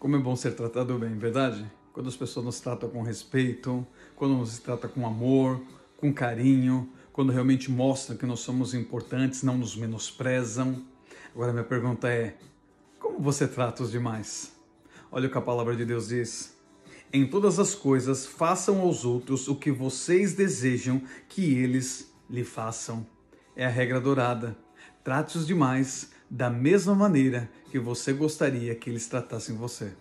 Como é bom ser tratado bem, verdade? Quando as pessoas nos tratam com respeito, quando nos tratam com amor, com carinho, quando realmente mostram que nós somos importantes, não nos menosprezam. Agora minha pergunta é: como você trata os demais? Olha o que a palavra de Deus diz. Em todas as coisas, façam aos outros o que vocês desejam que eles lhe façam. É a regra dourada. Trate os demais da mesma maneira que você gostaria que eles tratassem você.